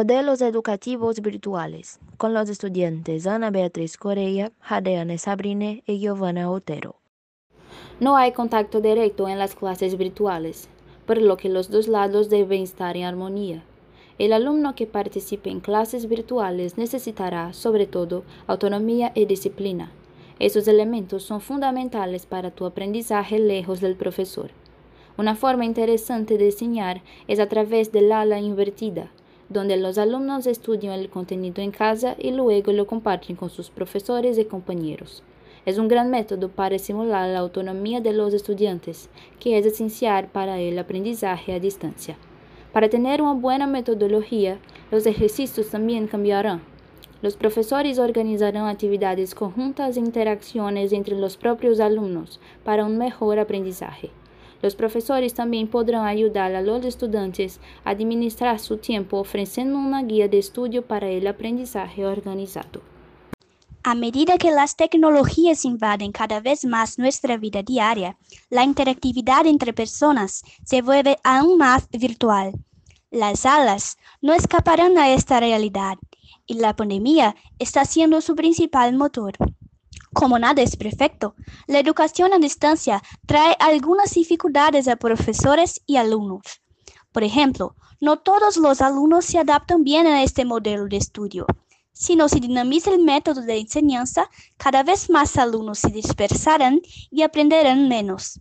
Modelos educativos virtuales con los estudiantes Ana Beatriz Correa, Jadeane Sabrine y Giovanna Otero. No hay contacto directo en las clases virtuales, por lo que los dos lados deben estar en armonía. El alumno que participe en clases virtuales necesitará, sobre todo, autonomía y disciplina. Esos elementos son fundamentales para tu aprendizaje lejos del profesor. Una forma interesante de enseñar es a través del ala invertida, donde los alumnos estudian el contenido en casa y luego lo comparten con sus profesores y compañeros. Es un gran método para estimular la autonomía de los estudiantes, que es esencial para el aprendizaje a distancia. Para tener una buena metodología, los ejercicios también cambiarán. Los profesores organizarán actividades conjuntas e interacciones entre los propios alumnos para un mejor aprendizaje. Los profesores también podrán ayudar a los estudiantes a administrar su tiempo ofreciendo una guía de estudio para el aprendizaje organizado. A medida que las tecnologías invaden cada vez más nuestra vida diaria, la interactividad entre personas se vuelve aún más virtual. Las salas no escaparán a esta realidad y la pandemia está siendo su principal motor. Como nada es perfecto, la educación a distancia trae algunas dificultades a profesores y alumnos. Por ejemplo, no todos los alumnos se adaptan bien a este modelo de estudio. Si no se dinamiza el método de enseñanza, cada vez más alumnos se dispersarán y aprenderán menos.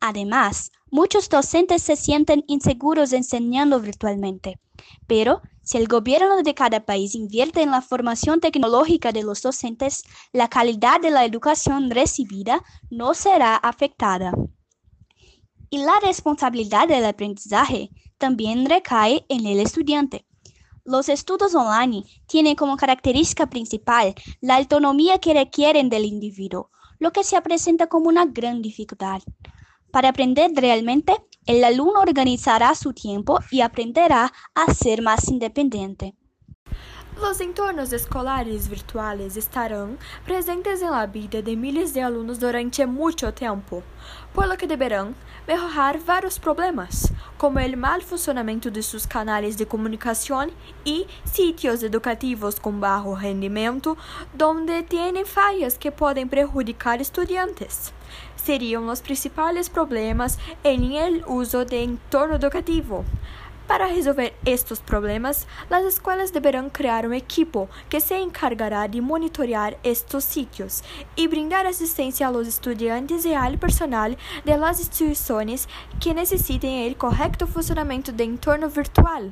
Además, muchos docentes se sienten inseguros enseñando virtualmente, pero si el gobierno de cada país invierte en la formación tecnológica de los docentes, la calidad de la educación recibida no será afectada. Y la responsabilidad del aprendizaje también recae en el estudiante. Los estudios online tienen como característica principal la autonomía que requieren del individuo, lo que se presenta como una gran dificultad. Para aprender realmente, el alumno organizará su tiempo y aprenderá a ser más independiente. Los entornos escolares virtuales estarán presentes en la vida de miles de alumnos durante mucho tiempo, por lo que deberán mejorar varios problemas, como el mal funcionamiento de sus canales de comunicación y sitios educativos con bajo rendimiento, donde tienen fallas que pueden perjudicar estudiantes seriam os principais problemas em el uso de entorno educativo. Para resolver estes problemas, as escolas deverão criar um equipo que se encargará de monitorear estes sitios e brindar assistência aos estudantes e ao personal de las instituições que necessitem o correto funcionamento do entorno virtual.